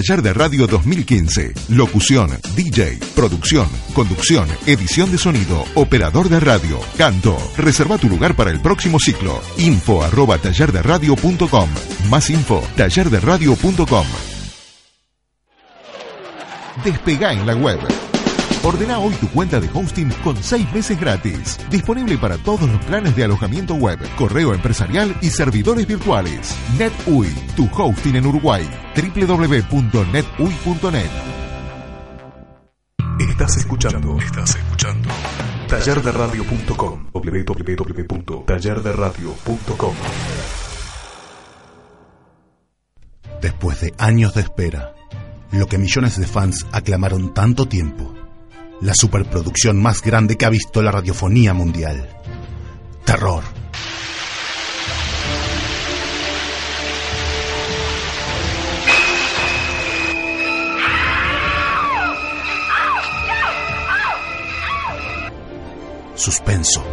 Taller de Radio 2015. Locución, DJ, producción, conducción, edición de sonido, operador de radio, canto. Reserva tu lugar para el próximo ciclo. Info arroba tallerderadio.com. Más info, tallerderadio.com. Despegá en la web. Ordena hoy tu cuenta de hosting con 6 meses gratis. Disponible para todos los planes de alojamiento web, correo empresarial y servidores virtuales. NetUI, tu hosting en Uruguay. www.netui.net. Estás escuchando. Estás escuchando. Tallerderadio.com. www.tallerderadio.com. Después de años de espera, lo que millones de fans aclamaron tanto tiempo, la superproducción más grande que ha visto la radiofonía mundial. Terror. Suspenso.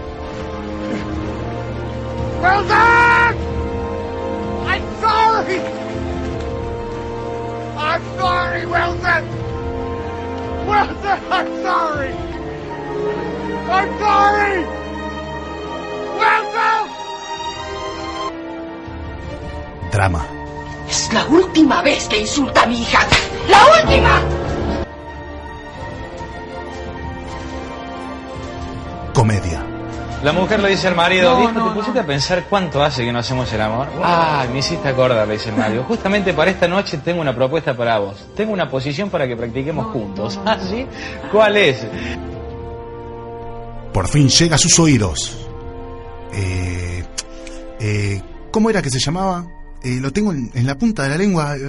I'm sorry! I'm sorry, Wilson! Wilson, I'm sorry! I'm sorry! Wilson! Drama. Es la última vez que insulta a mi hija. ¡La última! Comedia. La mujer le dice al marido, No, "Viejo, no, ¿te pusiste a pensar cuánto hace que no hacemos el amor? Ah, me hiciste acordar, le dice el marido. Justamente para esta noche tengo una propuesta para vos. Tengo una posición para que practiquemos juntos. ¿Ah, sí? ¿Cuál es? Por fin llega a sus oídos. Eh, eh, ¿Cómo era que se llamaba? Eh, lo tengo en, en la punta de la lengua. eh.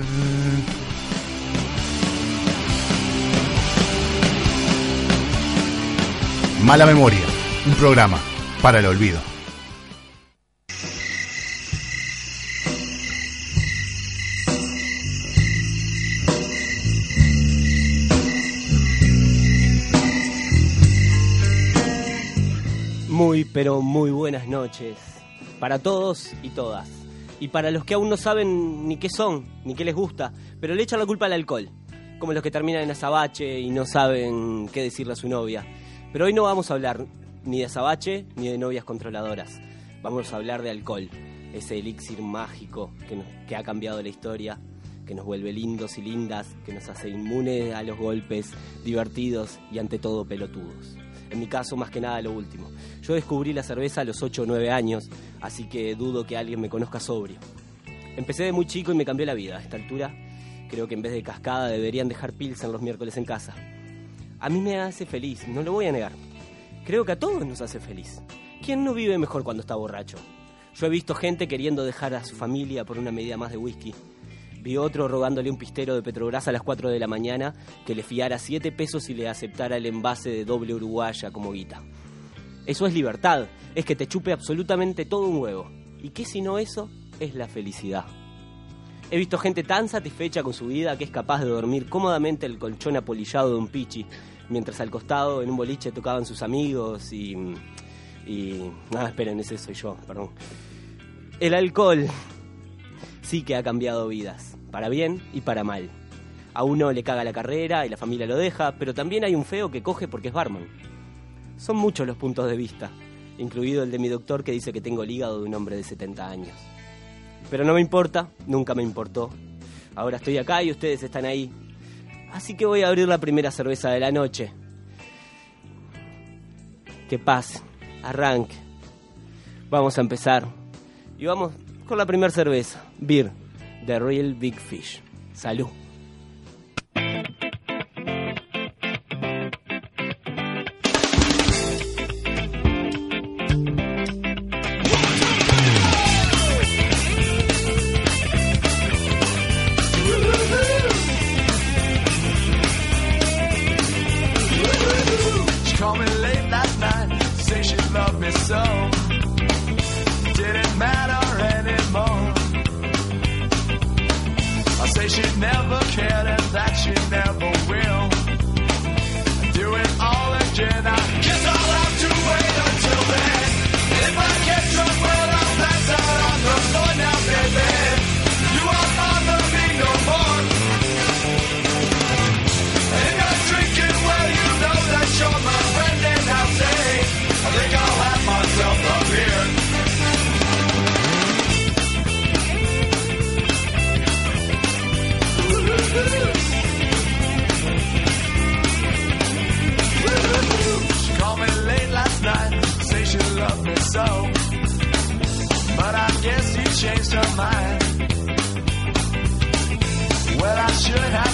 Mala memoria. Un programa para el olvido. Muy, pero muy buenas noches para todos y todas. Y para los que aún no saben ni qué son, ni qué les gusta, pero le echan la culpa al alcohol, como los que terminan en azabache y no saben qué decirle a su novia. Pero hoy no vamos a hablar ni de azabache ni de novias controladoras. Vamos a hablar de alcohol, ese elixir mágico que, ha cambiado la historia, que nos vuelve lindos y lindas, que nos hace inmunes a los golpes, divertidos y ante todo pelotudos. En mi caso, más que nada lo último. Yo descubrí la cerveza a los 8 o 9 años, así que dudo que alguien me conozca sobrio. Empecé de muy chico y me cambió la vida. A esta altura, creo que en vez de cascada deberían dejar pilsen los miércoles en casa. A mí me hace feliz, no lo voy a negar. Creo que a todos nos hace feliz. ¿Quién no vive mejor cuando está borracho? Yo he visto gente queriendo dejar a su familia por una medida más de whisky. Vi otro rogándole un pistero de Petrobras a las 4 de la mañana que le fiara 7 pesos y le aceptara el envase de doble uruguaya como guita. Eso es libertad, es que te chupe absolutamente todo un huevo. ¿Y qué si no eso? Es la felicidad. He visto gente tan satisfecha con su vida que es capaz de dormir cómodamente el colchón apolillado de un pichi, mientras al costado en un boliche tocaban sus amigos y... y... Esperen, ese soy yo, perdón. El alcohol sí que ha cambiado vidas, para bien y para mal. A uno le caga la carrera y la familia lo deja, pero también hay un feo que coge porque es barman. Son muchos los puntos de vista, incluido el de mi doctor que dice que tengo el hígado de un hombre de 70 años. Pero no me importa, nunca me importó. Ahora estoy acá y ustedes están ahí. Así que voy a abrir la primera cerveza de la noche. Que pase, arranque. Vamos a empezar. Y vamos con la primera cerveza, Beer, The Real Big Fish. Salud. Changed her mind. Well, I should have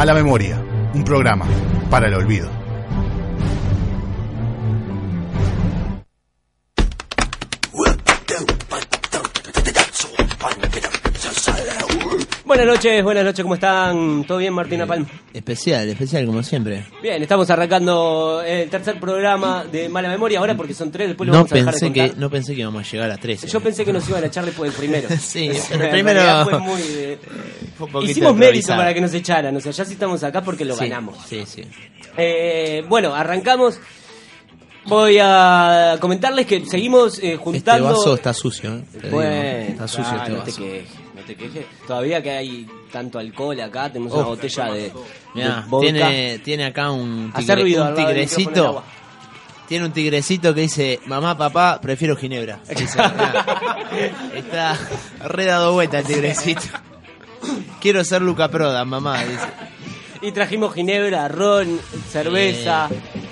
Mala Memoria, un programa para el olvido. Buenas noches, buenas noches, ¿cómo están? ¿Todo bien, Martina Palm? Especial, especial, como siempre. Bien, estamos arrancando el tercer programa de Mala Memoria ahora porque son tres, después lo No vamos a dejar de contar. que, no pensé que íbamos a llegar a 13. Yo pensé que nos iban a echar después del primero. Sí, pero el primero- fue muy, eh, Fue Hicimos mérito para que nos echaran, o sea, ya sí estamos acá porque lo Sí, ganamos. Sí, sí. Eh, bueno, arrancamos. Voy a comentarles que seguimos eh, Este juntando. vaso está sucio, ¿eh? Digo, Bueno, está sucio ah, este vaso. quejes, no te quejes. Todavía que hay tanto alcohol acá, tenemos una botella de, Mirá, de vodka. tiene, tiene acá un, Hacer tigre- ruido un tigrecito. Tiene un tigrecito que dice, mamá, papá, prefiero ginebra. Dice, está re dado vuelta el tigrecito. Quiero ser Luca Prodan, mamá, dice. Y trajimos ginebra, ron, cerveza.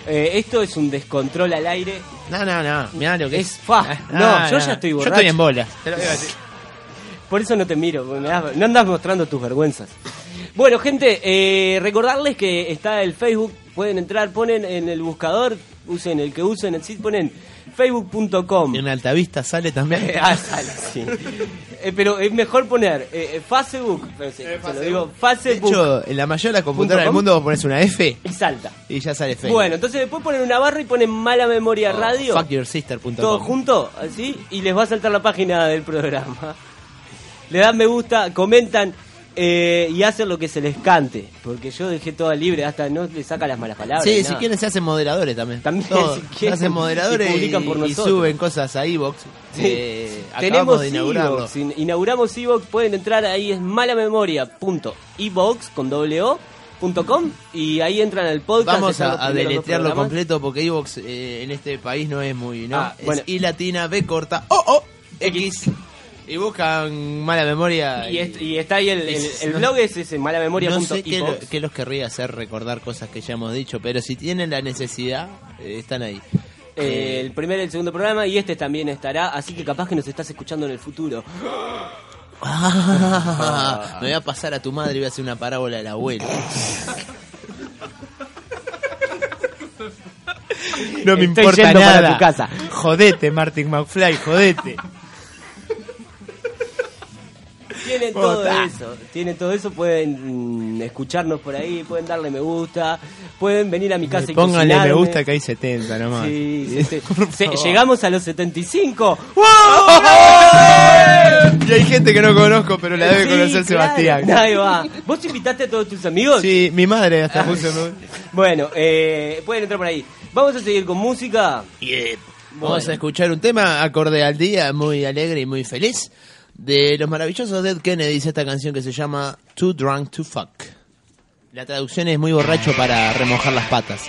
Eh, esto es un descontrol al aire. No, no, no, mirá lo que Es es. fa. Ah, No, yo ya estoy Yo borracho. estoy en bola. Te lo digo así. Por eso no te miro, porque me das- no andas mostrando tus vergüenzas. Bueno, gente, eh, recordarles que está el Facebook, pueden entrar, ponen en el buscador, usen el que usen, el sitio, ponen facebook.com. En Altavista sale también. ah, sale, sí. Eh, pero es mejor poner eh, Facebook, eh, se, lo digo, De Facebook hecho, en la mayoría de las computadoras del mundo vos pones una F y salta. y ya sale Facebook. Bueno, entonces después ponen una barra y ponen mala memoria radio. Fuckyoursister.com. todo junto, así, y les va a saltar la página del programa. Le dan me gusta, comentan eh, y hacen lo que se les cante. Porque yo dejé todo libre, hasta no le saca las malas palabras. Sí, si quieren se hacen moderadores también. También, Todo. si quieren, Se hacen moderadores y publican por y nosotros. suben cosas a Evox. Sí. Eh, acabamos Tenemos de inaugurarlo. Evox, in- inauguramos Evox, pueden entrar ahí, es malamemoria.evox con doble o, punto com, y ahí entran al podcast. Vamos están los a, a primeros dos deletrearlo programas. completo porque Evox eh, en este país no es muy. ¿no? Ah, es bueno. I latina, B corta, O, O, X. Y buscan mala memoria. Y, est- y está ahí el, el- Es- el no- blog, es ese malamemoria.evox. No sé qué, lo- qué los querría hacer recordar cosas que ya hemos dicho, pero si tienen la necesidad, eh, están ahí. Eh, el primer y el segundo programa y este también estará, así que capaz que nos estás escuchando en el futuro. Ah, me voy a pasar a tu madre y voy a hacer una parábola del abuelo. No me Estoy importa yendo nada. para tu casa. Jodete, Martin McFly, jodete. Tienen todo eso, tienen todo eso, pueden mm, escucharnos por ahí, pueden darle me gusta, pueden venir a mi casa y Pónganle me gusta que hay 70 nomás. Sí, llegamos a los 75. Y hay gente que no conozco, pero la debe claro. claro. Sebastián. Ahí va. ¿Vos invitaste a todos tus amigos? Sí, mi madre hasta puso. Bueno, eh, pueden entrar por ahí. Vamos a seguir con música. Vamos a escuchar un tema acorde al día, muy alegre y muy feliz. De los maravillosos Dead Kennedys, esta canción que se llama Too Drunk to Fuck. La traducción es muy borracho para remojar las patas.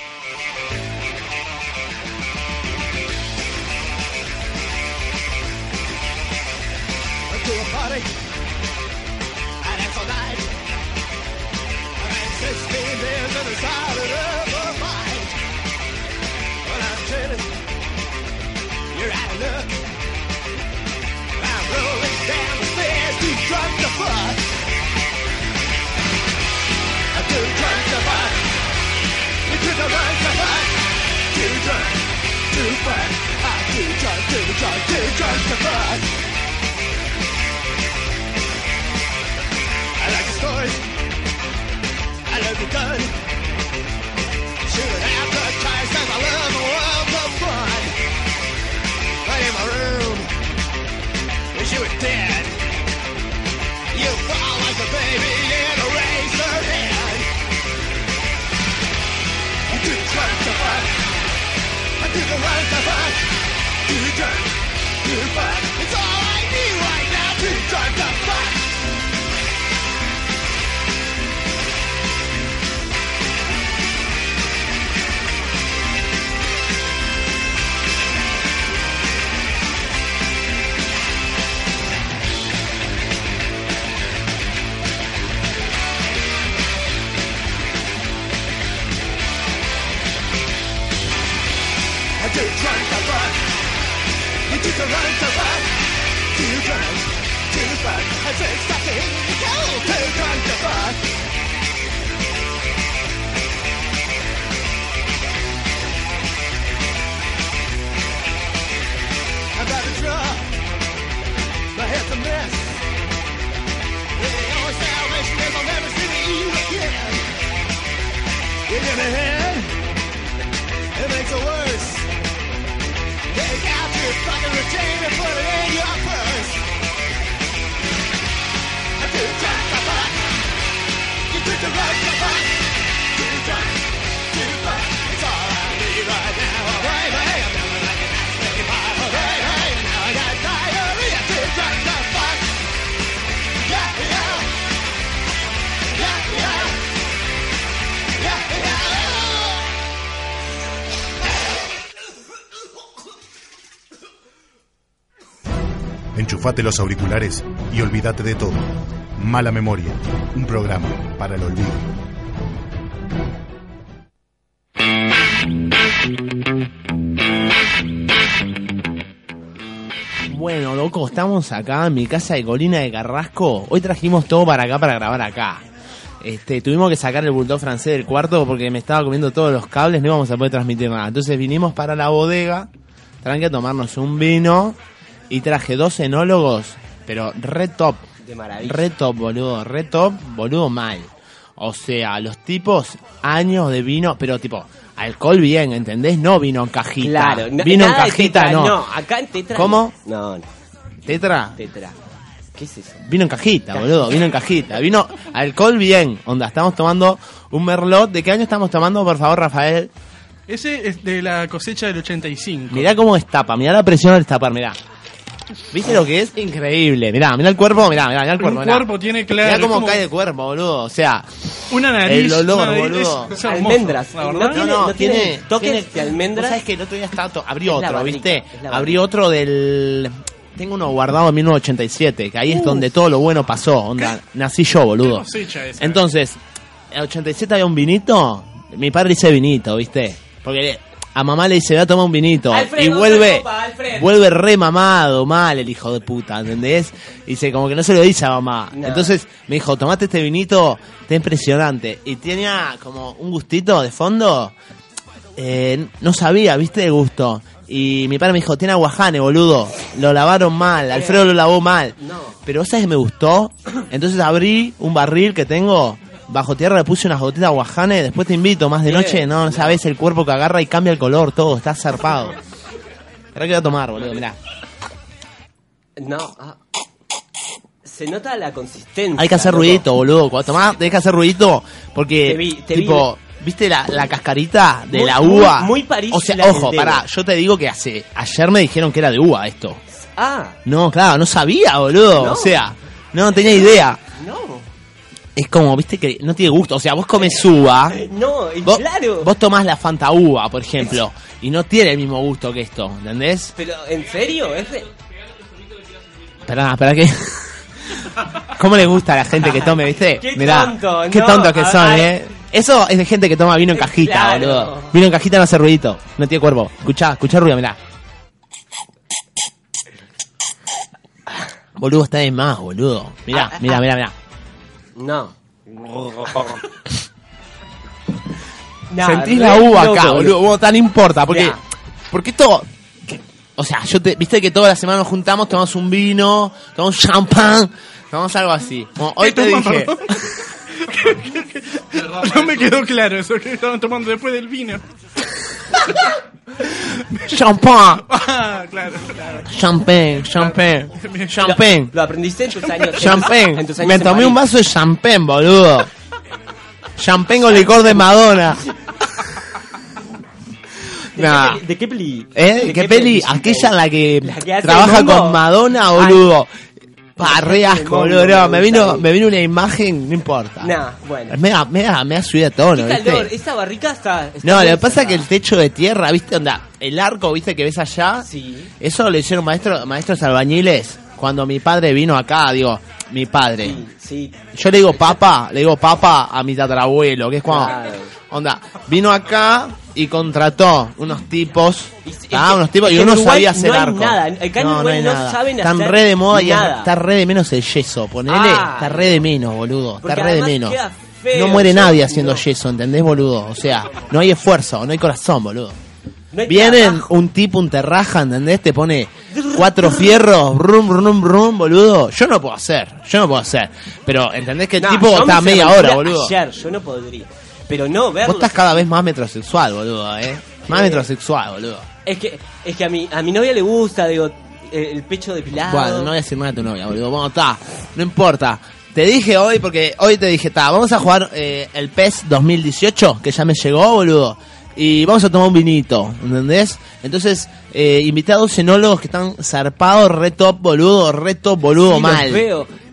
To fuck. I like the stories. I love the gun. Shooting the tires cause I love the world of fun. But in my room, wish you were dead. You fall like a baby in a razor head. I'm too drunk to fuck. I'm too drunk to fuck. Too drunk to fuck. Los auriculares y olvídate de todo. Mala memoria, un programa para el olvido. Bueno, loco, estamos acá en mi casa de Colina de Carrasco. Hoy trajimos todo para acá para grabar acá. Este, tuvimos que sacar el bulldog francés del cuarto porque me estaba comiendo todos los cables, no íbamos a poder transmitir nada. Entonces vinimos para la bodega, tranqui a tomarnos un vino y traje dos enólogos, pero re top. De maravilla. Re top, boludo, re top, boludo mal. O sea, los tipos, años de vino, pero tipo, alcohol bien, ¿entendés? No vino en cajita. Claro, no- vino en cajita, tetra, no. no, acá en tetra ¿Cómo? No, no, ¿Tetra? tetra. ¿Qué es eso? Vino en cajita, boludo, vino en cajita. Vino alcohol bien. Onda, estamos tomando un merlot. ¿De qué año estamos tomando, por favor, Rafael? Ese es de la cosecha del 85. Mirá cómo destapa, mirá la presión al destapar, mirá. ¿Viste lo que es? Increíble. Mirá, mirá el cuerpo, mirá, mirá, mirá el Un cuerpo. mirá. cuerpo tiene claro. Mirá cómo como cae el cuerpo, boludo. O sea, Una nariz. el olor, nariz, boludo. es- es hermoso, Almendras. la No verdad. tiene- no tiene toques de almendras. ¿Vos sabés que el otro día estaba to- abrí Es la otro, barrica, ¿viste? Abrí otro del... Tengo uno guardado en 1987, que ahí es donde todo lo bueno pasó. Onda, nací yo, boludo. cosecha esa? Entonces, en el 87 había un vinito. Mi padre dice vinito, ¿viste? Porque a mamá le dice, va a tomar un vinito. Alfredo, y vuelve, copa, Alfred. vuelve re mamado, mal el hijo de puta, ¿entendés? Y dice, como que no se lo dice a mamá. No. Entonces me dijo, tomate este vinito, está impresionante. Y tenía como un gustito de fondo. Eh, no sabía, ¿viste? De gusto. Y mi padre me dijo, tiene aguajane, boludo. Lo lavaron mal, Alfredo lo lavó mal. No. Pero ¿sabes que me gustó? Entonces abrí un barril que tengo bajo tierra, le puse unas gotitas de aguajane, después te invito más de Bien. noche, no sabes el cuerpo que agarra y cambia el color, todo, está zarpado. Ahora que voy a tomar, boludo, mirá. No. ah. Se nota la consistencia. Hay que hacer loco. ruidito, boludo. Cuando tomás, tenés que hacer ruidito porque, Te vi, te tipo, ¿viste la, la cascarita de Muy- la muy- uva? muy París O sea, ojo, pará, yo te digo que hace, ayer me dijeron que era de uva esto. Ah, No, claro, no sabía, boludo. No. O sea, no tenía idea. no. Es como, viste, que no tiene gusto. O sea, vos comes uva. No, y Vos, claro. vos tomás la Fanta uva, por ejemplo, y no tiene el mismo gusto que esto, ¿entendés? Pero, ¿en serio? Es de... Esperá, esperá que... ¿Cómo le gusta a la gente que tome, viste? Qué Mirá, tonto, qué no, tontos que son, eh. Eso es de gente que toma vino en cajita, Claro. boludo. Vino en cajita no hace ruidito, no tiene cuerpo. Escuchá, escuchá ruido, mirá. Boludo, está de más, boludo. Mirá, Ah, mirá, ah. mirá, mirá. No. Sentís re la uva loco, acá, boludo. Vos, tan importa, porque. Porque todo. que- O sea, yo te, viste que toda la semana nos juntamos, tomamos un vino, tomamos champán, tomamos algo así. Como hoy ¿Qué te dije. No me quedó claro eso que estaban tomando después del vino. Champán, Ah, claro, claro. champán, champán, champán, Lo aprendiste en tus años. champán. en tus años Me en tomé un vaso de champán, boludo. Champán con licor de Madonna. ¿De, Nah. qué, peli- ¿De qué peli? ¿Eh? ¿De ¿Qué, peli? Aquella en la que, ¿La que hace trabaja con Madonna, boludo. Re asco, hongo, boludo. No, me me vino, me vino una imagen, no importa. Nah, bueno. Me da, me da, me da subida tono, Qué calor, ¿viste? esa barrica está... está No, lo que pasa es que el techo de tierra, ¿viste? Onda, el arco, ¿viste? Que ves allá. Sí. Eso lo hicieron maestros, maestros albañiles. Cuando mi padre vino acá, digo, mi padre. Sí, sí. Yo le digo papa, le digo papa a mi tatarabuelo, que es cuando, Claro. onda, vino acá y contrató unos tipos, Y- ah, unos tipos, y uno sabía hacer no hay arco. nada, acá en Uruguay no saben Están hacer re de moda y nada. está re de menos el yeso, ponele, Ah. está re de menos, boludo, está re de menos. feo, No muere nadie haciendo no. yeso, ¿entendés, boludo? O sea, no hay esfuerzo, no hay corazón, boludo. No hay Vienen un tipo, un terraja, ¿entendés? Te pone cuatro fierros, brum, brum, brum, boludo. Yo no puedo hacer, yo no puedo hacer. Pero, ¿entendés que el No, tipo está a me media hora, boludo? Ayer, yo no podría. Pero no, verlo. Vos estás cada vez más metrosexual, boludo, eh. Más metrosexual, boludo. Es que, es que a mi, a mi novia le gusta, digo, eh, el pecho depilado. Bueno, no voy a decir nada a tu novia, boludo. Bueno, está, no importa. Te dije hoy, porque hoy te dije, está, vamos a jugar eh, el PES 2018, que ya me llegó, boludo. Y vamos a tomar un vinito, ¿entendés? Entonces, eh, invité a dos enólogos que están zarpados, re top, boludo, re top, boludo, Sí, mal.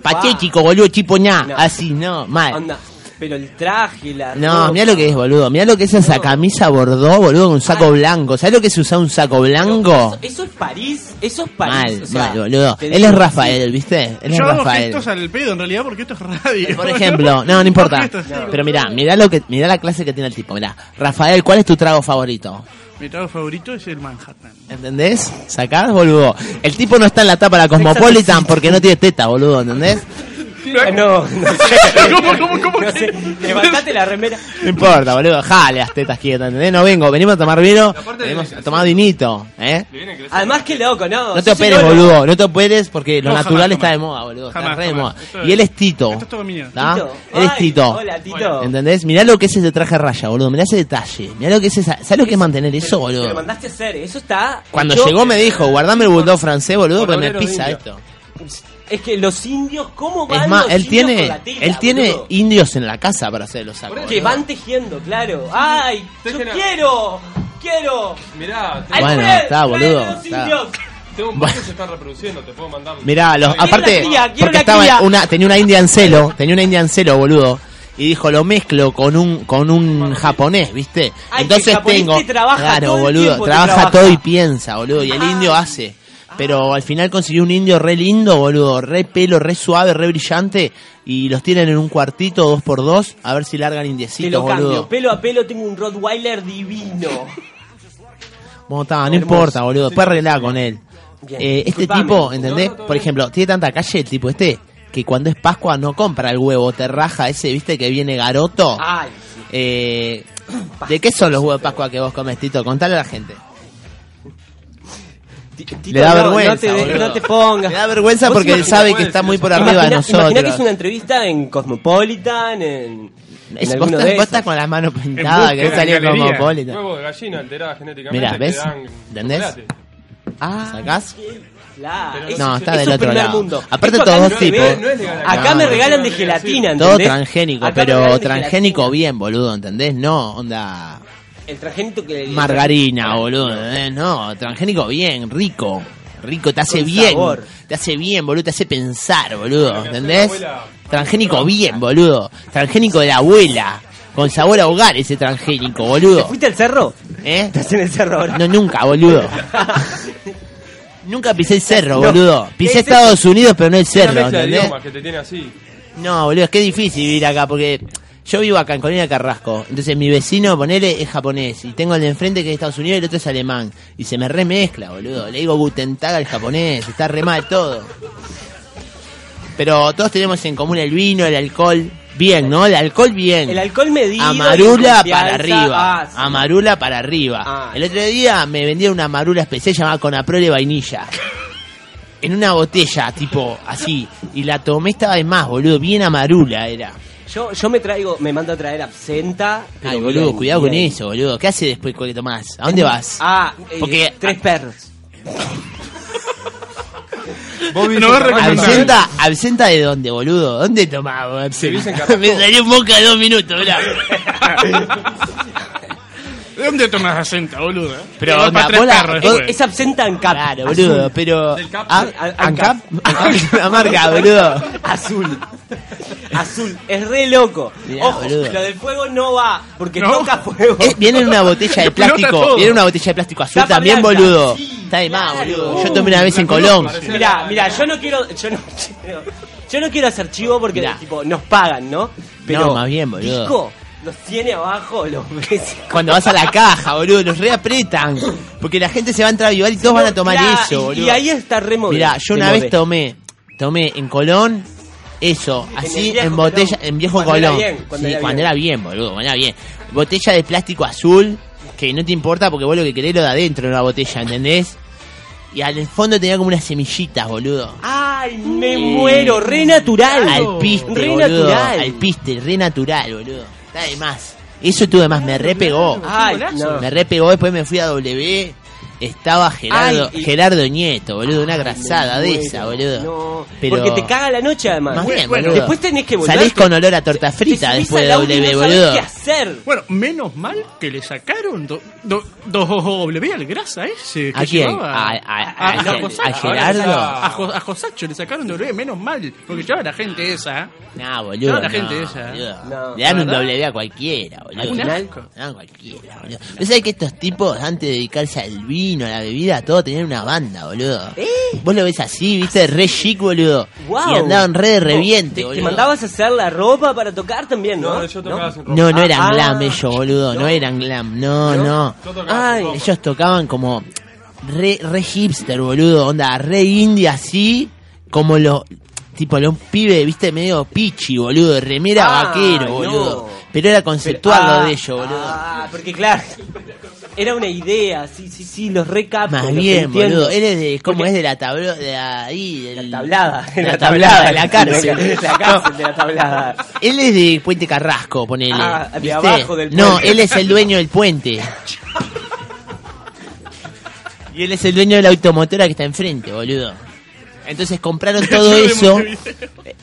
Patético, boludo, chipoñá. No. Así, no, mal. Onda. Pero el traje, la. No, mira lo que es, boludo. Mira lo que es esa camisa bordó, boludo, con un saco blanco. ¿Sabes lo que es usar un saco blanco? Eso, eso es París, eso es París. Mal, o sea, mal, boludo. Él es Rafael, ¿viste? Él es Yo hago Rafael. gestos al pedo en realidad porque esto es radio. Por ejemplo, no, no importa. Pero mira, mira lo que, mira la clase que tiene el tipo. Mira, Rafael, ¿cuál es tu trago favorito? Mi trago favorito es el Manhattan. ¿Entendés? ¿Sacás, boludo? El tipo no está en la tapa de la Cosmopolitan porque no tiene teta, boludo, ¿entendés? No, no sé. ¿Cómo, cómo, cómo? No sé. Levantate la remera. No importa, boludo. Jale las tetas quietas, ¿entendés? No vengo, venimos a tomar vino, venimos a tomar vinito, ¿eh? Además, que loco, ¿no? No te operes, boludo, no te operes porque lo No, natural jamás, está de moda, boludo. Está Jamás, re de moda. Y él es Tito. Esto es todo mío. Él es Tito. Hola, Tito. ¿Entendés? Mirá lo que es ese traje raya, boludo. Mirá ese detalle. Mirá lo que es esa. ¿Sabes lo que es mantener eso, Te lo boludo? mandaste a hacer, eso está. Cuando llegó me dijo, guardame el bulldog francés, boludo, porque me pisa esto. Es que los indios, ¿cómo van Es más, los él indios tiene, con la tela, él tiene boludo? indios en la casa para hacer los sacos. Que van tejiendo, claro. ¡Ay! ¡Yo Tejen a- quiero! ¡Quiero! Mirá, ¡Alfred! Bueno, está, ¡Trae boludo, los está. indios! tengo un que se están reproduciendo, te puedo mandar. Mirá, los, Quiero aparte, una cría, quiero porque una estaba cría. una, tenía una india en celo, tenía una india en celo, boludo. Y dijo, lo mezclo con un con un japonés, ¿viste? Ay, que Entonces japonés tengo. te trabaja claro, todo el boludo, tiempo, te trabaja, trabaja. todo y piensa, boludo. Y el Ah. indio hace. Pero al final consiguió un indio re lindo, boludo. Re pelo, re suave, re brillante. Y los tienen en un cuartito, dos por dos. A ver si largan Te indiecitos, lo cambio. Pelo a pelo tengo un Rottweiler divino. Bueno, está, no Hermoso. importa, boludo. Después arreglá con él. Eh, este disculpame. tipo, ¿entendés? Por ejemplo, tiene tanta calle el tipo este que cuando es Pascua no compra el huevo, te raja ese, ¿viste? Que viene garoto. Ay, sí. Eh, ¿De qué son los huevos de Pascua que vos comes, Tito? Contale a la gente. Ti- Tito, Le da no, vergüenza, No te, de- no te pongas. Le da vergüenza porque él sabe que está muy por arriba de Imagina, nosotros. imagina que es una entrevista en Cosmopolitan, en, en Es- vos, estás, de vos estás con las manos pintadas, que salió en. Cosmopolitan. Huevo de gallina alterada genéticamente. Mirá, ¿ves? ¿Entendés? chocolate. Ah, ¿Sacás? Claro, es- No, está es del otro lado. mundo. Aparte Esto todos ve, tipos. no acá. Acá No, me regalan no, de gelatina, Todo ¿entendés? transgénico, Acá pero de transgénico bien, boludo, ¿entendés? No, onda El transgénico que... margarina, boludo, ¿entendés? No, transgénico bien, rico. Rico, te hace Con bien. sabor. Te hace bien, boludo, te hace pensar, boludo, ¿entendés? Transgénico bien, boludo. Transgénico de la abuela. Con sabor a hogar ese transgénico, ¿Te boludo. fuiste al cerro? ¿Eh? Estás en el cerro ahora. No, nunca, boludo. Nunca pisé el cerro, No. boludo. ¿Qué Pisé es Estados Unidos, pero no el cerro, ¿entendés? idiomas que te tiene así. No, boludo, es que es difícil vivir acá porque yo vivo acá en Colina Carrasco. Entonces mi vecino, ponele, es japonés. Y tengo el de enfrente que es de Estados Unidos y el otro es alemán. Y se me remezcla, boludo. Le digo Guten Tag al japonés. Está re mal todo. Pero todos tenemos en común el vino, el alcohol. Bien, ¿no? El alcohol bien. El alcohol medido. Amarula y para arriba. Ah, sí. Amarula para arriba. Ah. El otro día me vendieron una amarula especial llamada Conaprole vainilla. En una botella, tipo así. Y la tomé, estaba de más, boludo. Bien amarula era. Yo, yo me traigo, me mando a traer absenta. pero Ay, boludo, bien, cuidado con eso, boludo. ¿Qué hace después que tomás? ¿A dónde vas? Ah, eh, Porque- tres perros. No. ¿Absenta? ¿Absenta de dónde, boludo? ¿Dónde tomás, absenta? Me salió boca de dos minutos, mirá. ¿De dónde tomas acento, boludo? Pero, para tres después. Es absenta en cap. Claro, boludo, Azul. pero... Del Cap. ¿Ancap? ¿Ancap es marca, boludo? Azul. Azul. Es re loco. Mirá, Ojo, boludo. lo del fuego no va, porque No. toca fuego. Eh, viene en una botella de plástico, viene en una botella de plástico azul Tapa también, blanca. boludo. Sí, Está de más, claro. boludo. Yo tomé una vez en Colón. Mira, mira, yo no quiero, yo no, yo no quiero hacer chivo porque Mirá. tipo nos pagan, ¿no? No, más bien, boludo. Disco los tiene abajo, los. Cuando vas a la caja, boludo, los reapretan. Porque la gente se va a entrar a y todos van a tomar Mirá, eso, boludo. Y ahí está remo. Mira, yo una vez tomé, tomé en Colón eso, En así en botella, Colón. en viejo Cuando era Colón. bien, cuando sí, era cuando bien. era bien, boludo, cuando era bien. Botella de plástico azul, que no te importa porque vos lo que querés lo de adentro de la botella, ¿entendés? Y al fondo tenía como unas semillitas, boludo. Ay, me muero, re natural. Al piste, re boludo. natural. Al piste, re natural, boludo. Más. Eso tuve más, me repegó. Ay, no. Me repegó, después me fui a W estaba Gerardo, Ay, y- Gerardo Nieto, boludo, una grasada de esa, boludo. No, Pero- porque te caga la noche además. Más bien, Bueno, boludo. después tenés que volver. Salís con olor a torta frita después de W, no boludo. qué hacer? Bueno, menos mal que le sacaron do- do- dos W al grasa ese. que ¿A quién? llevaba. ¿A- a- a- a a- Josacho. a Gerardo? A, Jo- a Josacho le sacaron W, menos mal. Porque llevaba la gente esa. No, boludo. La no, gente esa. boludo. No. Le dan un. W a cualquiera, boludo. Le dan a cualquiera, boludo. ¿No sabés que estos tipos, antes de dedicarse al vino, a la bebida, todo tenían una banda, boludo? Vos lo ves así, viste, re chic, boludo. Y andaban re de reviente, ¿Te, te mandabas a hacer la ropa para tocar también, no? No, yo tocaba sin ropa. No, no eran Ah, glam ellos, boludo. No, eran glam. No, no. Yo tocaba Ay, sin ropa. Ellos tocaban como re, re hipster, boludo. Onda, re indie así. Como los. Tipo, los pibes, viste, medio pichi, boludo. de Remera Ah, vaquero, no. boludo. Pero era conceptual Pero- lo ah, de ellos, boludo. Ah, porque claro. Era una idea, sí, sí, sí, los recapto. Más bien, boludo. Él es de. ¿Cómo Porque- es de la tabla? De ahí. del- La tablada. de La La tablada, de la La cárcel. cárcel de la tablada. Él es de Puente Carrasco, ponele. Ah, abajo del No, puente. él es el dueño del puente. Y él es el dueño de la automotora que está enfrente, boludo. Entonces compraron todo eso. Eh,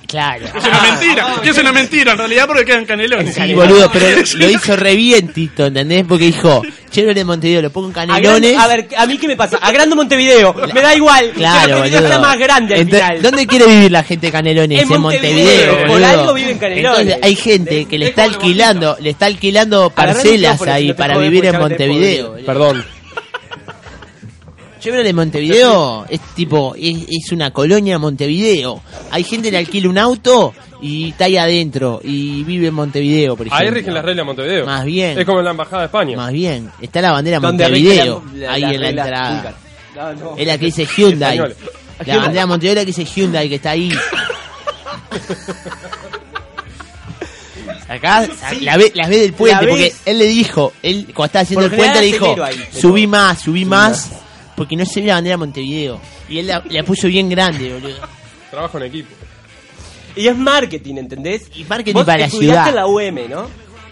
Claro. Es una mentira, que es una mentira en realidad porque quedan canelones. Sí, boludo, pero lo hizo re bien, Tito, ¿entendés? Porque dijo, Chevrolet de Montevideo, lo pongo en canelones. a ver, ¿a mí qué me pasa? Agrando Montevideo, me da igual. Claro, pero Montevideo boludo. está más grande al Ento- final. ¿Dónde quiere vivir la gente de Canelones? En En, Montevideo, Montevideo, por boludo. algo vive en Canelones. Entonces hay gente que le está alquilando, le está alquilando parcelas ahí para vivir en Montevideo. Perdón. Chevrolet de Montevideo es tipo, es, es una colonia Montevideo. Hay gente que le alquila un auto y está ahí adentro y vive en Montevideo, por Ahí ejemplo. rigen las reglas de Montevideo. Más bien. Es como en la embajada de España. Más bien, está la bandera Montevideo la- ahí la en la entrada. búlgara. No, no. Es la que dice Hyundai. La bandera Montevideo es la que dice Hyundai, que está ahí. Acá la ve, las ve del puente, La porque ves. él le dijo, él cuando estaba haciendo Por el puente le dijo, ahí, subí más, subí más, porque no se ve la bandera Montevideo. Y él la, la puso bien grande, boludo. Trabajo en equipo. Y es marketing, ¿entendés? Y marketing Vos para la estudiaste ciudad. en la UM, ¿no?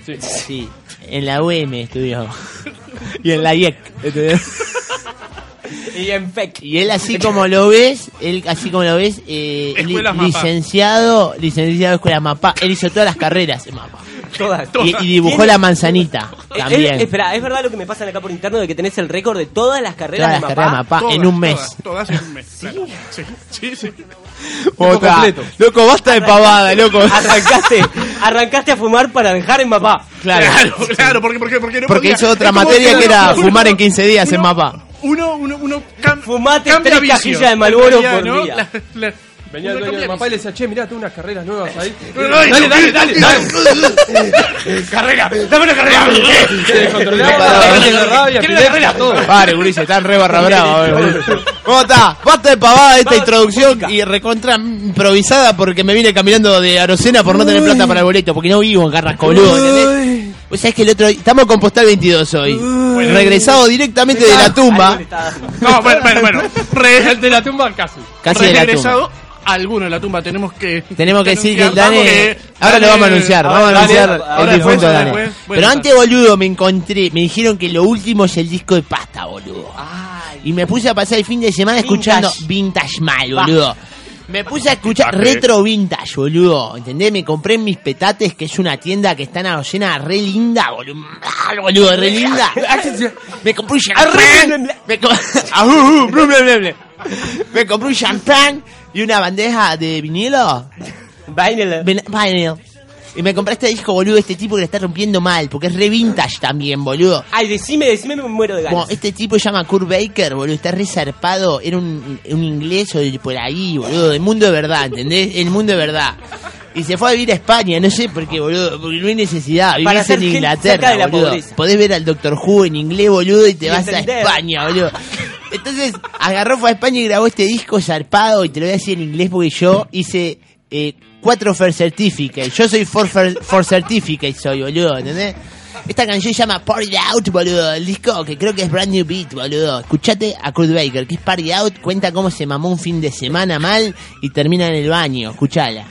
Sí. Sí, en la UM estudió. y en la IEC. ¿entendés? Y en FEC. Y él así como lo ves, él así como lo ves, eh, li- licenciado, licenciado de escuela Mapa, él hizo todas las carreras en Mapa. Todas. Y, y dibujó ¿Tiene- la manzanita Eh, también. eh, espera, ¿es verdad lo que me pasan acá por interno de que tenés el récord de todas las carreras Todas de las Mapá? carreras de Mapá Todas, en un mes. Todas, todas en un mes. claro. Sí, sí, sí. Otra. completo. Loco, basta de pavada, loco. Arrancaste, arrancaste a fumar para dejar en Mapá. Claro. Claro, claro, porque, porque, porque no Porque podía. hizo otra Es materia que era uno- fumar en 15 días en Mapa. Uno, uno, uno cam- Fumate cambia tres vicio. cajillas de realidad, por ¿no? día. La- la- Venía el dueño de Mapá y le decía, che, mirá, tengo unas carreras nuevas ahí. Dale, dale, dale, dale. Carrera, dame una carrera. Se descontrolaba. Pare, Gurice, están re barra brava. ¿Cómo está? Basta de pavada esta introducción y recontra improvisada porque me vine caminando de Arocena por no tener plata para el boleto, porque no vivo en Carrasco, boludo, ¿entendés? Vos sabés que el otro estamos con Postal 22 hoy. Regresado directamente de la tumba. No, bueno, bueno, bueno. Re- de la tumba casi. Casi de la regresado, tumba. Alguno de la tumba tenemos que Tenemos que decir que el Dane. porque Ahora lo vamos a anunciar, ahora vamos a anunciar ahora el difunto después, Dane. después, bueno, Pero antes, boludo, me encontré, me dijeron que lo último es el disco de pasta, boludo. Y me puse a pasar el fin de semana escuchando Vintage Mal, boludo. Me puse a escuchar retro vintage, boludo. ¿Entendés? Me compré en mis petates, que es una tienda que está en Arocena, re linda, boludo. Ah, boludo, re linda. Me compré un champán. Me compré un champán y una bandeja de vinilo. Vinyl. Ven- Vinyl. Y me compré este disco, boludo, este tipo que le está rompiendo mal, porque es re vintage también, boludo. Ay, decime, decime, me muero de ganas. Este tipo se llama Kurt Baker, boludo, está re zarpado, era un, un inglés o de por ahí, boludo, del mundo de verdad, ¿entendés? El mundo de verdad. Y se fue a vivir a España, no sé por qué, boludo, porque no hay necesidad, vivís en Inglaterra, boludo. pobreza. Podés ver al Doctor Who en inglés, boludo, y te Y vas entender. a España, boludo. Entonces, agarró, fue a España y grabó este disco zarpado, y te lo voy a decir en inglés porque yo hice eh, cuatro for certificates. Yo soy for, for, for certificate, soy, boludo, ¿entendés? Esta canción se llama Party Out, boludo. El disco que creo que es Brand New Beat, boludo. Escuchate a Kurt Baker, que es Party Out. Cuenta cómo se mamó un fin de semana mal y termina en el baño. Escuchala.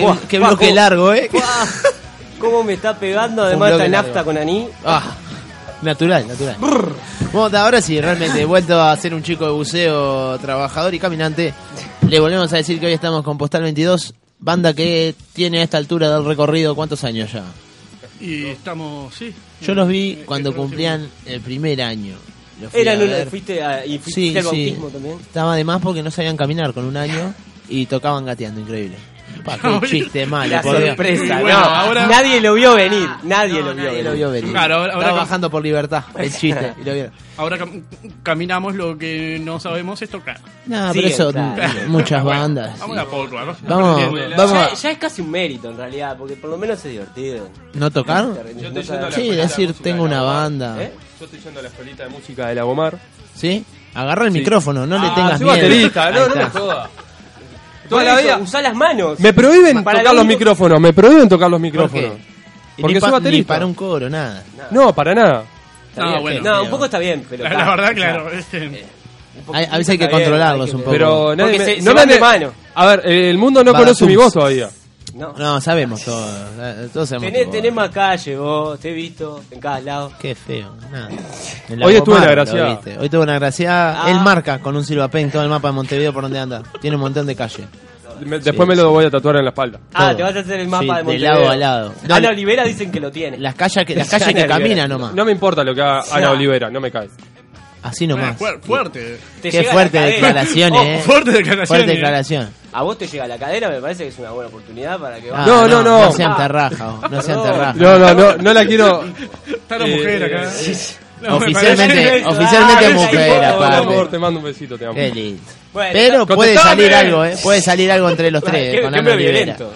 Qué, buah, qué buah, bloque cómo- largo, ¿eh? buah, ¿Cómo me está pegando además largo. nafta con Aní? Ah, natural, natural. Bueno, ahora sí, realmente he vuelto a ser un chico de buceo, trabajador y caminante. Le volvemos a decir que hoy estamos con Postal 22, banda que tiene a esta altura del recorrido, ¿cuántos años ya? Y estamos, sí. Yo los vi cuando cumplían el primer año. Los fui Eran a una- ver. fuiste a- y fuiste Sí, al sí. también. Estaba de más porque no sabían caminar con un año y tocaban gateando, increíble. Pa, qué chiste malo, La por Dios. sorpresa, Bueno, no. ahora- Nadie lo vio venir. Nadie lo vio Nadie venir. lo vio venir. Claro, ahora- ahora Estaba com- bajando por libertad, el chiste, y lo vieron. Ahora cam- caminamos, lo que no sabemos es tocar. No, Sí, pero eso, claro. muchas Bueno, bandas. Vamos sí. a poco, ¿no? Vamos, vamos Ya, es casi un mérito en realidad, porque por lo menos es divertido. no tocar. No Yo estoy sabe- yendo a la Sí, de decir, tengo una banda. ¿Eh? Yo estoy yendo a la escuelita de música de Lagomar. ¿Sí? Agarra el Sí. micrófono, no le Ah, tengas soy miedo. baterista, no, no está. me jodas. Toda la vida. Usá las manos. Me prohíben Para tocar lo los único- micrófonos, me prohíben tocar los ¿Por micrófonos. Porque ni soy pa- Ni baterista. para un coro, nada. No, para nada. Está No, bien, bueno. no, un poco está bien, pero. La, está, la verdad, o sea, claro. Este, un Hay- a veces hay que está bien, controlarlos hay que un poco. Pero nadie Porque me, se- no se me van de mano. A ver, el mundo no conoce mi voz todavía. No. No, sabemos todos. eh, Todos sabemos Tenés, todo. tenés más calle vos, te he visto en cada lado. Qué feo, nada. Hoy estuve en la viste. Hoy tuve una gracia. Ah. Él marca con un silvapen todo el mapa de Montevideo por donde anda. Tiene un montón de calles. Me- después me lo voy a tatuar en la espalda. Ah, Todo. te vas a hacer el mapa Sí, de de Montevideo. lado a lado. No, Ana Olivera dicen que lo tiene. Las calles que, las calles que camina nomás. No me importa lo que haga Ana. Olivera, no me cae. Así nomás. fuer- fuerte. Te Qué fuerte declaraciones, Oh, eh. fuerte declaraciones. Fuerte declaración. A vos te llega a la cadera, me parece que es una buena oportunidad para que Ah, vayas. No, no, no. No sean terraja, no sean No. terraja. No, no, no, no la quiero. Está la Eh, mujer acá. eh, No, me Oficialmente, oficialmente Ah, mujer, sí, Por aparte. favor, te mando un besito, te amo. Qué lindo. Bueno, Pero puede salir algo, ¿eh? Puede salir algo entre los tres qué, con qué Ana medio Olivera. violento.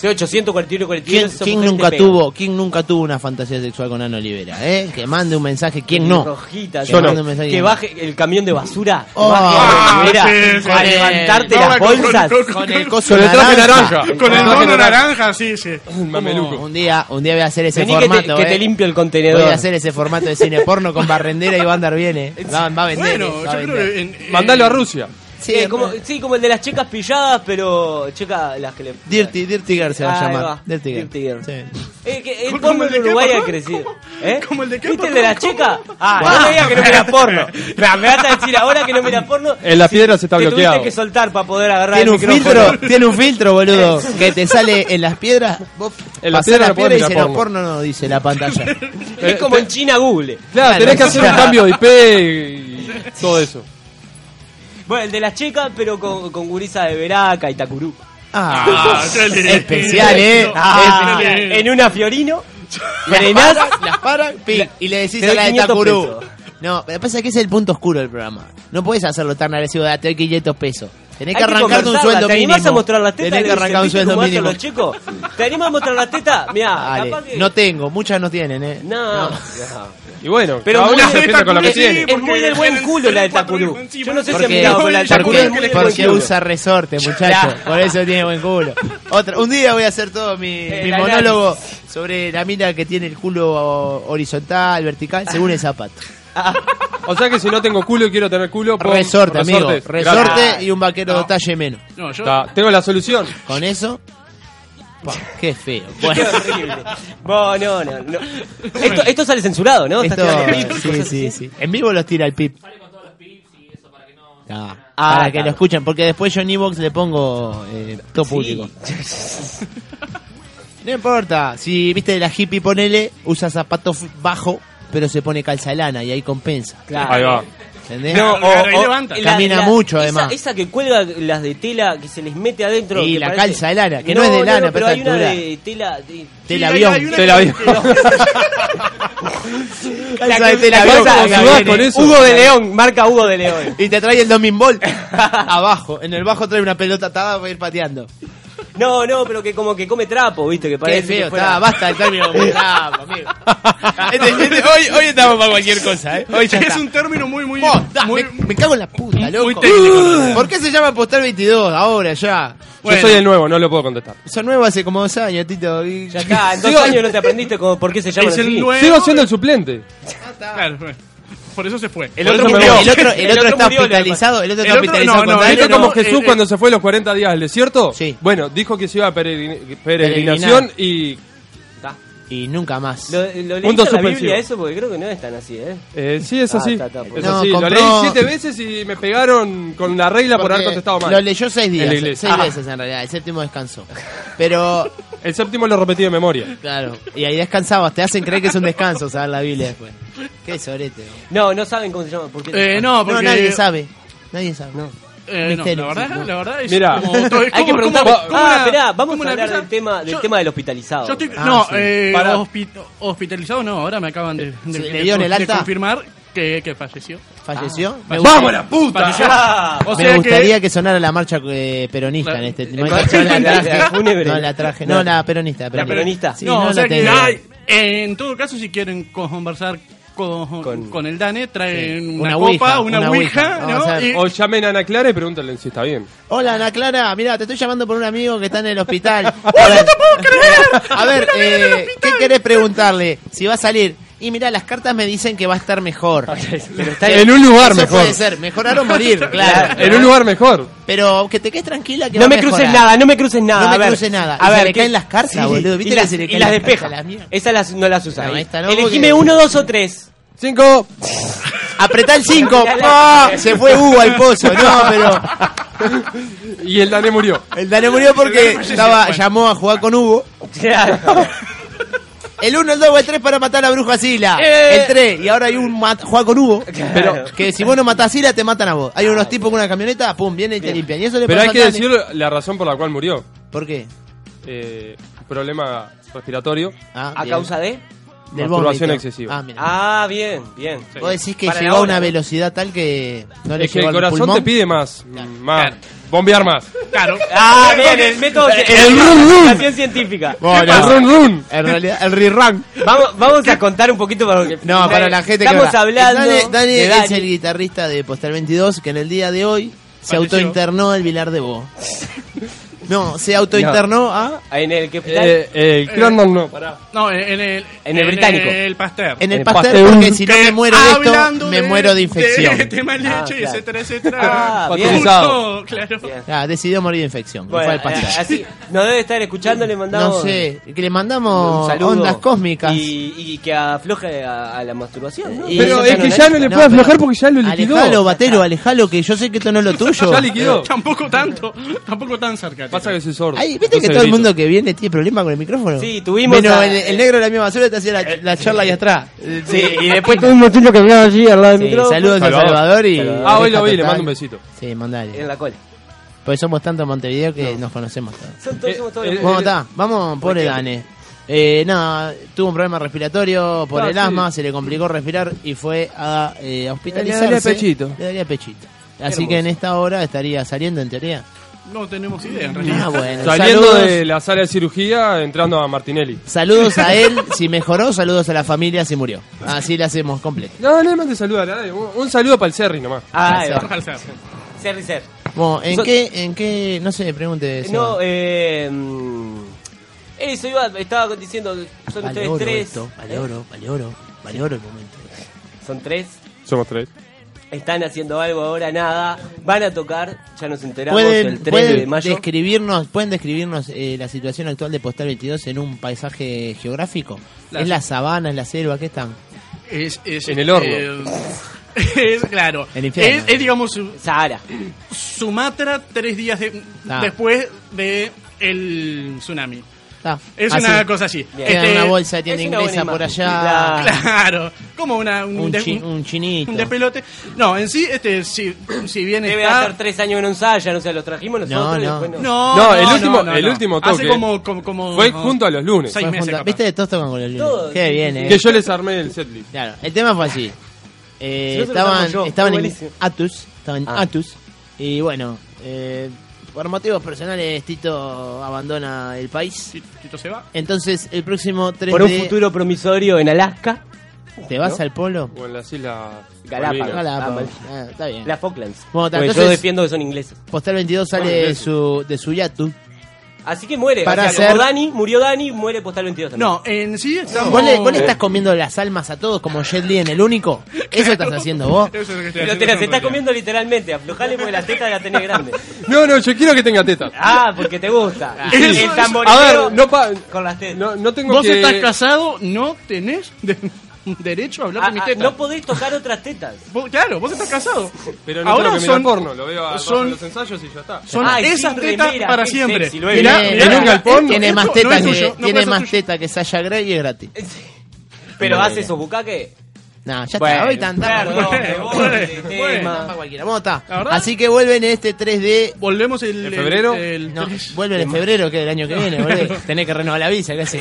Soy 841 ¿Quién, 42 esa quién mujer nunca tuvo, ¿Quién nunca tuvo una fantasía sexual con Ana Olivera? ¿eh? Que mande un mensaje. ¿Quién no? Rojita, Que yo mande no. un mensaje. Que baje el camión de basura. Oh, baje a ah, Olivera sí, sí, a sí. levantarte No, las con- con- bolsas. con- Con el con- coso Con el traje naranja. Con el traje mono naranja, sí, sí. Mameluco. Un día, un día voy a hacer ese Vení que te, formato. que ¿eh? te limpio el contenedor. Voy a hacer ese formato de cine porno con barrendera y va a andar bien, ¿eh? Va, va a vender. Bueno, va a yo creo vender. que. en- en- Mandalo a Rusia. Sí, Eh, como, sí, como el de las checas pilladas, pero checa las que le. Dirty, Dirty Girl se va a llamar. va, Dirty Girl. Dirty Girl. Sí. Eh, que el ¿Cómo porno el de en Uruguay ha crecido. ¿Eh? ¿Cómo el de qué, ¿Viste el de la checa? Ah, no me digas que no mira porno. Nah, me vas a decir ahora que no mira porno. En las piedras está Te bloqueado. tuviste que soltar para poder agarrar Tiene el un micrófono. filtro, tiene un filtro, boludo, que te sale en las piedras. Vos En las la no piedra y dice, no, porno. porno no, dice la pantalla. Es como en China Google. Claro, tenés que hacer un cambio de IP y todo eso. Bueno, el de las checas, pero con, con gurisa de Veraca y Takuru. Ah, Ah, especial, ¿eh? Ah, Especial. en una Fiorino. Las Frenás. paran, las paran, ping, y le decís a la de 500 Takuru. pesos. No, pero pasa que ese es el punto oscuro del programa. No puedes hacerlo tan agresivo, de te doy 500 pesos. Tenés que arrancar de un sueldo ¿Te mínimo. animás a mostrar las tetas? Tenés que arrancar un ¿viste sueldo mínimo. los chicos? ¿Te animás a mostrar las tetas? Mirá, Dale. capaz que... No tengo, muchas no tienen, ¿eh? No. Y bueno, Pero cada uno se con lo que es, tiene. es muy del buen culo la de Takuru. Yo no sé si han Porque, mirado con la porque, del porque buen culo. usa resorte, muchacho. Por eso tiene buen culo. Otra, un día voy a hacer todo mi, Eh, mi monólogo sobre la mina que tiene el culo horizontal, vertical, según el zapato. O sea que si no tengo culo y quiero tener culo, pongo Resorte, amigo. resortes. Resorte Gracias. y un vaquero No. de talle menos. No, yo. Tengo la solución. Con eso. pa, qué feo. Qué Bueno, horrible. No, no, no. Esto, esto sale censurado, ¿no? esto, Estás tirando pips, sí, cosas sí, así. sí. En vivo los tira el pip. Ah, Ah, para que claro. lo escuchen, porque después yo en Evox le pongo eh, todo público. No importa, si viste la hippie ponele, usa zapatos bajo, pero se pone calza de lana y ahí compensa. Claro. Ahí va. ¿Entendés? No, o, Ahí o- levanta. Camina mucho, esa- además. Esa, que cuelga las de tela que se les mete adentro. Y que la parece- calza de lana, que no es de lana, pero pero hay una de tela. de- Tela Sí, avión. Tela avión. Calza la de que- la con eso. Hugo de León, marca Hugo de León. Y te trae el Domin Ball abajo. En el bajo trae una pelota atada para ir pateando. No, no, pero que como que come trapo, viste, que Qué parece feo, que fuera- está, basta del término como trapo, amigo. Este- este- hoy, hoy estamos para cualquier cosa, ¿eh? Hoy ya es está. un término muy, muy. Oh, da, muy me, me cago en la puta, loco. muy técnico. ¿Por qué se llama Postal 22 ahora ya? Bueno. Yo soy el nuevo, no lo puedo contestar. Son nuevos hace como dos años, Tito. y- Ya está, en dos años no te aprendiste como por qué se llama Es el así. nuevo. Sigo siendo el suplente. Claro, bueno. Por eso se fue. El otro murió. El otro, el otro está hospitalizado. El otro está hospitalizado no, no, ¿Viste como Jesús eh, cuando eh, se fue los 40 días al desierto? Sí. Bueno, dijo que se iba a peregrin- peregrinación y... Y nunca más. Lo, lo en la suspensivo. Biblia eso porque creo que no es tan así, ¿eh? Eh, sí, es Ah, así. está, está, por- es No, así. compró- Lo leí siete veces y me pegaron con la regla por haber contestado mal. Lo leyó seis días. Seis Ah. veces en realidad. El séptimo descansó. Pero, El séptimo lo repetí de memoria. claro. Y ahí descansabas. Te hacen creer que es un descanso saber la Biblia después. Qué sorete. No, no saben cómo se llama. ¿Por qué? Eh, no, No, porque... nadie sabe. Nadie sabe. No. Eh, no, la verdad, sí, no. la verdad es Mira. como, es como- Hay que preguntar. ah, una- esperá, vamos a hablar del tema, del Yo- tema del hospitalizado. Yo estoy, Ah, no, sí. eh, Para. hospi- hospitalizado no, ahora me acaban de, de- confirmar que, que falleció. ¿Falleció? Ah. ¡Vamos la puta! Ah, O Me gustaría que... sonara la marcha eh, peronista La- en este no, la- la. No, la traje. No, la peronista. ¿La peronista? Sí, no, no, o sea que en todo caso, si quieren conversar con, Con- con, el Dane, traen Sí. una, Una copa, ouija, una, una ouija, ouija. ¿no? A. Y- O llamen a Ana Clara y pregúntenle si está bien. Hola, Ana Clara. Mira, te estoy llamando por un amigo que está en el hospital. A ver, a ver eh, ¿qué querés preguntarle? Si va a salir. Y mira, las cartas me dicen que va a estar mejor. Pero está En un lugar Eso mejor. puede ser, mejorar o morir, claro. En un lugar mejor. Pero que te quedes tranquila que No va me a cruces mejorar. nada, no me cruces nada. No me a ver, cruces nada. A Y se ver, le ¿qué- caen las cartas, boludo. ¿Viste y que las, y las despeja. Esas las, no las usas. No, ahí. esta no, Elegime porque- uno, dos o tres. Cinco. Apretá el 5. Se fue Hugo al pozo. No, pero Y el Dane murió. el Dane murió porque estaba, llamó a jugar con Hugo. El 1, el 2 o el 3 para matar a la bruja Sila. Eh. El 3. Y ahora hay un juega con Hugo. Pero- que si vos no matás a Sila, te matan a vos. Hay unos tipos con una camioneta, pum, vienen y te limpian. Y eso le Pero hay que decir la razón por la cual murió. ¿Por qué? Eh, problema respiratorio. Ah, ¿A bien. causa de? Del masturbación vómito. excesiva. Ah, mira. Ah, bien, bien. Vos decís que Para llegó a una velocidad tal que no le Es que llegó el al corazón pulmón. te pide más. Más. Bombear más. Claro. Ah, bien, el método El run, run. investigación científica. Bueno, El run run. En realidad, el rerun. Vamos, vamos a contar un poquito para que No, para la gente Estamos que ahora- hablando Dani, Dani de es Dani. el guitarrista de Postal 22 que en el día de hoy se autointernó el Vilar de Bo. No, se autointernó a En el que. Eh, eh, Crandon no, pará. No, en el, En el británico. En el Pasteur. en el Pasteur porque si no me muero de esto, me muero de infección. De tema de leche, Ah, claro. etcétera, etcétera. Ah, bien. Pasteurizado. Claro. Bien. Ah, decidió morir de infección. Bueno, fue al Pasteur. eh, así, nos debe estar escuchando, le mandamos No sé, que le mandamos ondas cósmicas. y, y que afloje a, a la masturbación. ¿no? Y- Pero es que ya no le puede aflojar porque ya lo liquidó. Alejalo, Batero, alejalo, que yo sé que esto no es lo tuyo. Ya liquidó. Tampoco tanto, tampoco tan cerca. Pasa que soy sordo. Ay, ¿Viste que todo el mundo que viene tiene problema con el micrófono? Sí, tuvimos a- el, el negro de la misma basura te hacía la, la charla ahí atrás. Sí, y después tuvimos uno que quedaba allí al lado del Sí, micrófono. saludos a Salvador. Salvador y. Ah, hoy lo vi, le mando un besito. Sí, mandale. En la cola. Porque somos tanto en Montevideo que nos conocemos todos. Eh, somos todos eh, los- Bueno, está, vamos, pobre Dane. Eh, nada, tuvo un problema respiratorio por Ah, el sí. asma, se le complicó respirar y fue a, eh, hospitalizarse. Le daría pechito. Le daría pechito. Así que en esta hora estaría saliendo en teoría. No tenemos idea, en realidad. Ah, bueno. Saliendo saludos, de la sala de cirugía, entrando a Martinelli. saludos a él si mejoró, saludos a la familia si murió. Así le hacemos completo. No, no me saluda a nadie. Un, un saludo para el Cerri nomás. Ah, ser. Ser y ser. Bueno, ¿en So- qué, en qué, no sé, pregunte. Seba. No, eh. Eso iba, estaba diciendo son ustedes tres. esto, vale oro, vale oro, vale oro el momento. Son tres. Somos tres. Están haciendo algo ahora, nada. Van a tocar, ya nos enteramos, ¿Pueden, el 3 de pueden mayo. describirnos, ¿pueden describirnos eh, la situación actual de Postal 22 en un paisaje geográfico? La- ¿Es la sabana, es la selva? ¿Qué están? Es, es, En el horno. eh, es, claro. El infierno. Es, es, digamos, su- Sahara. Sumatra tres días de- Ah. después de el tsunami. Ah, Es así. una cosa así. Este, una bolsa de tienda inglesa por allá. Claro, como una, un, Un, de- chi- un chinito. un despelote. No, en sí, este, si, si bien Debe está... hacer tres años que no ensaya, no sé, los trajimos nosotros y no. después no. No, No, el último- el último Hace toque como, como, como- Fue junto a los lunes. Seis meses. ¿Viste de todos con los lunes? Todo, Qué bien, eh. Que yo les armé el setlist. Claro, el tema fue así. Eh, Si no estaban yo, estaban en. Atus, estaban en Ah. Atus y bueno, eh, por motivos personales Tito abandona el país. Tito se va. Entonces el próximo 3 Por un de futuro promisorio en Alaska, te vas ¿no? al polo. O en las islas Galápagos. Galápagos. Ah, Ah, está bien. las Falklands. Bueno, yo defiendo que son ingleses. Postal 22 sale de su de su yatu Así que muere. Para o sea, hacer- como Dani, murió Dani, muere Postal 22 también. No, en sí estamos... ¿Vos le, vos le estás comiendo las almas a todos como Jet Li en el único? ¿Eso estás haciendo vos? Eso es lo que estoy Pero haciendo te las estás comiendo literalmente. Aflojale porque la teta la tenés grande. No, no, yo quiero que tenga tetas. Ah, porque te gusta. Eso, el eso. A ver, no, pa- con las tetas. no, no tengo Vos que... estás casado, no tenés de- derecho a hablar Ah, de mis ah, tetas. no podés tocar otras tetas. Vos- claro, vos estás casado. Pero no Ahora que son- porno, lo veo a son- los ensayos y ya está. Son Ay, esas sin tetas remera, para qué siempre. sexy, lo he Mirá, visto. mirá, En un galpón. Tiene Esto más no teta es que, tuyo, no tiene puede ser más tuyo. teta que Sasha Grey y es gratis. Pero hace esos bucaques. No, ya Bueno, está, hoy tan tarde. perdón, me voy tema. Cualquiera. La verdad- Así que vuelven en este 3D. Volvemos el... ¿En febrero? el- el No, vuelven en febrero, que el año que viene, boludo. Tenés que renovar la visa, casi.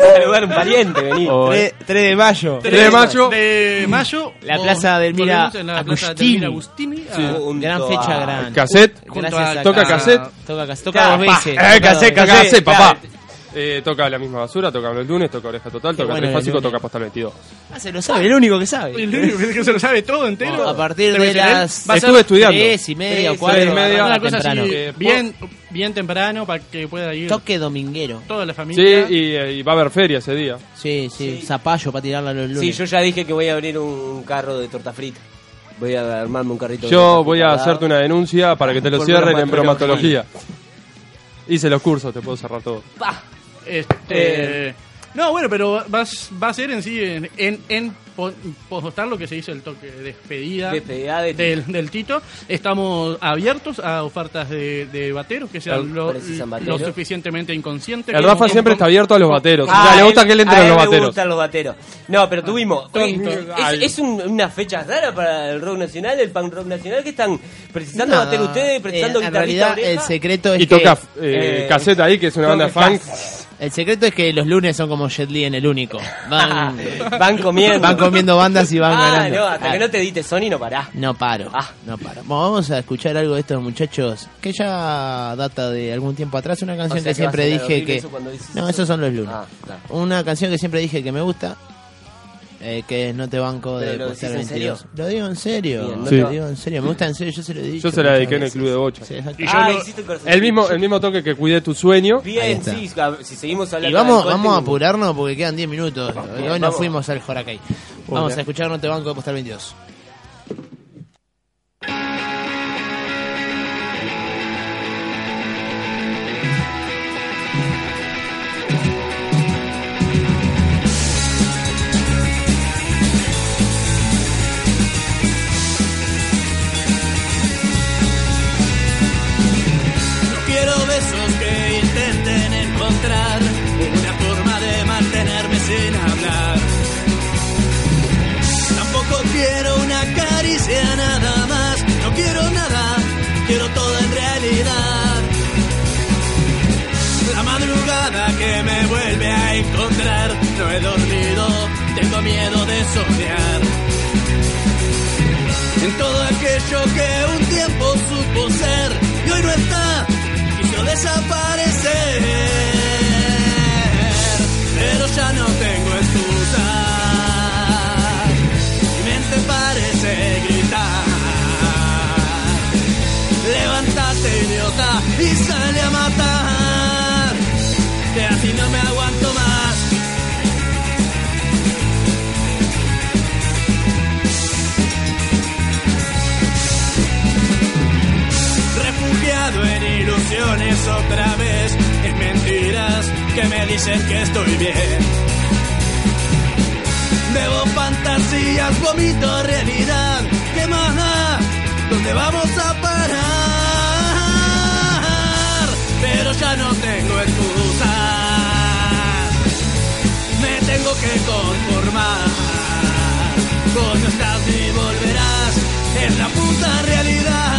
Saludar a un pariente, vení. Oh, 3, de mayo. Tres de mayo. de mayo. La plaza del Mira Agustini. Sí. Gran fecha, gran. Cassette. Gracias a- Toca cassette. Toca, toca dos veces. Eh, Toca cassette, dos veces. Cassette, claro. papá. Eh, toca la misma basura, toca los lunes, toca oreja total, Qué toca bueno, el lunes. toca postal 22. Ah, se lo sabe, el único que sabe. El único que se lo sabe todo entero. A partir de las Va a Estuve estudiando. tres y media o Tres, cuatro. tres y media. una cosa temprano. así, Eh, bien, bien temprano para que pueda ir Toque dominguero. toda la Sí, familia. y, eh, y va a haber feria ese día. Sí, sí, zapallo para tirarla los lunes. Sí, yo ya dije que voy a abrir un carro de torta frita. Voy a armarme un carrito de Yo voy a hacerte una denuncia para que te lo Por cierren en bromatología. Hice los cursos, te puedo cerrar todo. Pa. Este, no, bueno, pero va, va a ser en sí, en, en, en po- postar lo que se dice el toque de despedida, Despedida de del, del Tito. Estamos abiertos a ofertas de, de bateros que sean lo, lo suficientemente inconscientes. El Rafa siempre está abierto a los bateros. o Ah, sea, le a gusta él- que le a entren él los bateros. gustan los bateros. No, pero tuvimos. Tonto. Es, es un- una fecha rara para el rock nacional, el punk rock nacional, que están precisando No, bater ustedes, precisando eh, en realidad el secreto es Y que toca eh, eh, cassette ahí, que es una banda funk. El secreto es que los lunes son como Jet Li en el único. Van, Van comiendo. van comiendo bandas y van Ah, ganando. no, hasta Ah, que no te edite Sony no pará. no paro, Ah. no paro. Bueno, vamos a escuchar algo de estos muchachos que ya data de algún tiempo atrás. Una canción O sea que siempre dije que. eso No, eso. esos son los lunes. Ah, claro. Una canción que siempre dije que me gusta. Eh, que es No te banco de lo en 22. serio. Lo digo en serio. Bien, no lo digo en serio. Me gusta en serio. Yo se lo he dicho. Yo se la dediqué en el club de bocha. Sí, exacto. Y yo ah, lo-. El mismo, el mismo toque que cuidé tu sueño. Bien, sí, si seguimos hablando Y vamos, vamos a apurarnos porque quedan 10 minutos. Hoy nos fuimos al Joracay. Vamos a escuchar No te banco de Postal 22. Fantasías, vomito realidad, ¿qué más da? ¿Dónde vamos a parar? Pero ya no tengo excusas, me tengo que conformar. Con no estás ni volverás, es la puta realidad.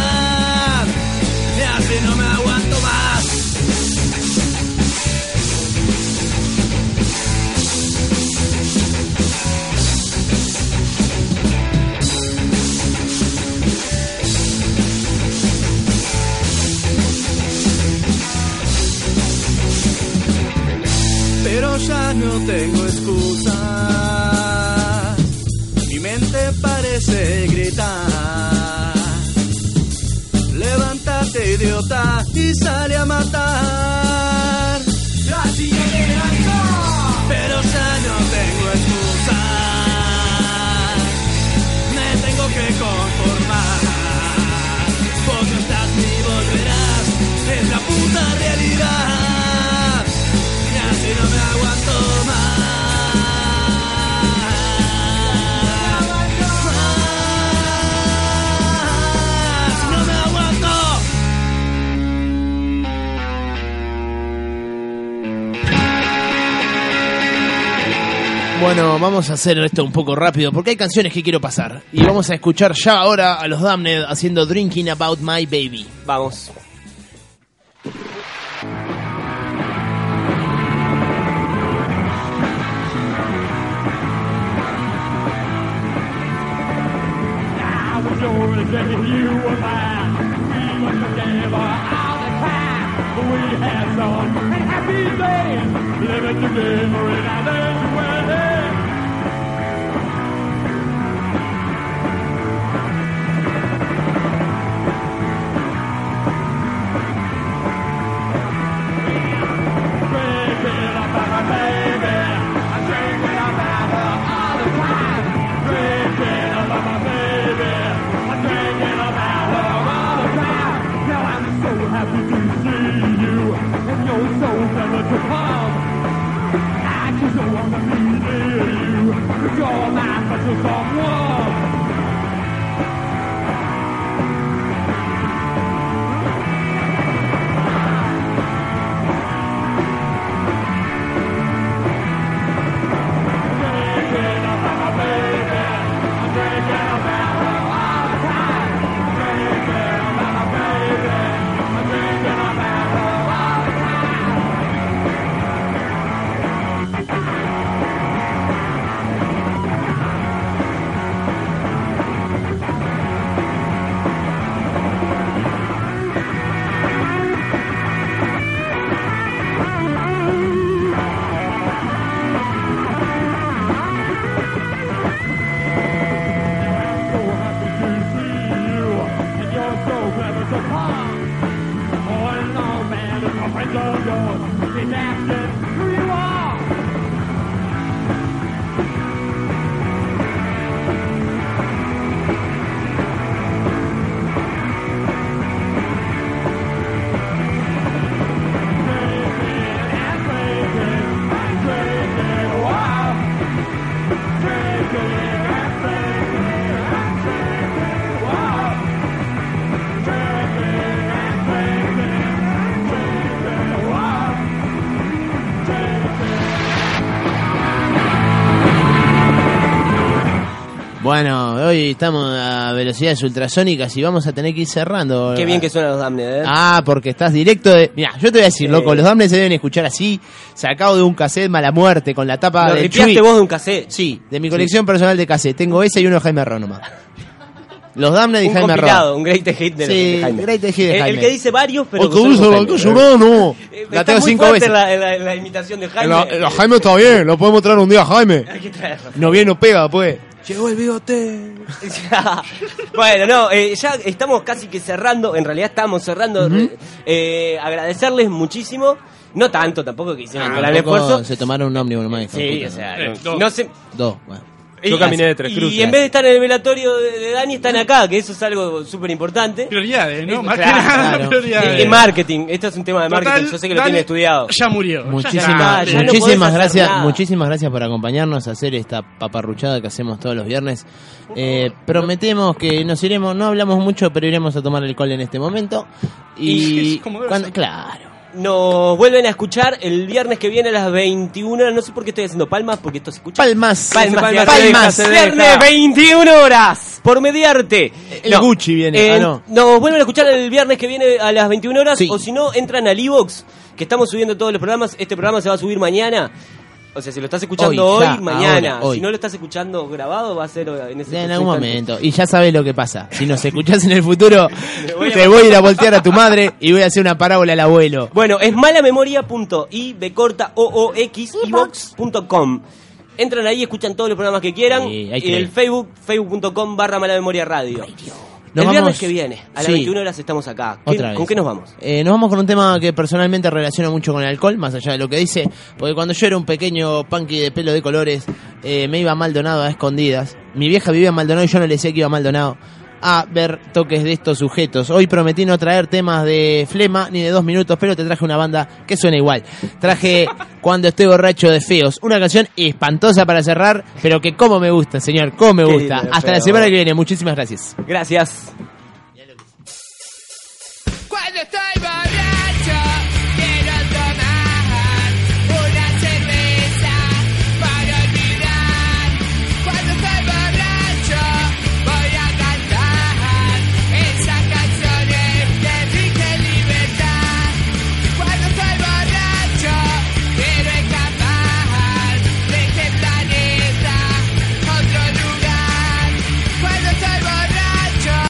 No tengo excusa. Mi mente parece gritar. Levántate idiota y sale a matar. Así que pero ya no tengo excusa. Me tengo que conformar. No estás ni volverás. Es la puta realidad. Bueno, vamos a hacer esto un poco rápido porque hay canciones que quiero pasar. Y vamos a escuchar ya ahora a los Damned haciendo Drinking About My Baby. Vamos. That you were mine. We were together all the time. We had some happy days. Living together in our sanctuary. my logo It's after hoy estamos a velocidades ultrasónicas y vamos a tener que ir cerrando. Qué bien que suenan los Damned, ¿eh? Ah, porque estás directo de... Mira, yo te voy a decir, Sí. loco, los Damned se deben escuchar así, sacado de un cassette Mala Muerte, con la tapa Lo de ripiaste vos de un cassette. Sí, de mi colección personal de cassette. Tengo ese y uno de Jaime nomás. Los Damned y un Jaime Ron. un great hit de, Sí, de Jaime. great hit de El- El, Jaime. que dice varios, pero... Que dice con la Jaime. que lloró, no. Eh, La tengo cinco veces. La, la- la imitación de Jaime. La, la Jaime está bien, lo podemos traer un día, Jaime. Hay que traerlo. No viene, no pega, pues. Llegó el bigote. bueno, no, eh, ya estamos casi que cerrando, en realidad estamos cerrando. Eh, agradecerles muchísimo. No tanto, tampoco que hicieron Tampoco esfuerzo. se tomaron un ómnibus nomás. Sí, puta. o sea, Eh, no, dos. no sé. Dos, bueno. Yo Y- caminé de tres y, cruces. en vez de estar en el velatorio de, de Dani, están acá, que eso es algo súper importante. Prioridades, ¿no? Más que claro, nada, claro. prioridades. Y marketing, esto es un tema de Total, marketing, yo sé que lo Dani tiene estudiado. Ya murió. Ya no podés muchísimas gracias, muchísimas gracias por acompañarnos a hacer esta paparruchada que hacemos todos los viernes. Eh, prometemos que nos iremos, no hablamos mucho, pero iremos a tomar alcohol en este momento. Y, Y- cuando- claro. Nos vuelven a escuchar el viernes que viene a las 21 horas. No sé por qué estoy haciendo palmas, porque esto se escucha. Palmas. Palmas, Palmas. palmas. Palmas. Se deja. Viernes 21 horas. Por mediarte. El Gucci viene. Ah, no. Nos vuelven a escuchar el viernes que viene a las 21 horas. O si no, entran al iVox, que estamos subiendo todos los programas. Este programa se va a subir mañana. O sea, si lo estás escuchando Hoy, hoy, ya, mañana. ahora, hoy. Si no lo estás escuchando grabado, va a ser en ese En algún momento. Y ya sabes lo que pasa. Si nos escuchás en el futuro, voy te voy a ir a voltear a tu madre y voy a hacer una parábola al abuelo. Bueno, es malamemoria.ibecorta.com. Entran ahí, escuchan todos los programas que quieran. Sí, y el. Facebook, facebook.com barra malamemoria radio. Nos el viernes vamos- que viene, a las Sí. 21 horas estamos acá. ¿Qué- Otra vez. ¿Con qué nos vamos? Eh, nos vamos con un tema que personalmente relaciono mucho con el alcohol, más allá de lo que dice, porque cuando yo era un pequeño punky de pelo de colores, eh, me iba a Maldonado a escondidas. Mi vieja vivía en Maldonado y yo no le decía que iba a Maldonado a ver toques de estos sujetos. Hoy prometí no traer temas de flema ni de dos minutos, pero te traje una banda que suena igual. Traje Cuando estoy borracho de feos, una canción espantosa para cerrar, pero que como me gusta, señor, como me Qué gusta. lindo, Hasta la semana que viene, muchísimas gracias. Gracias.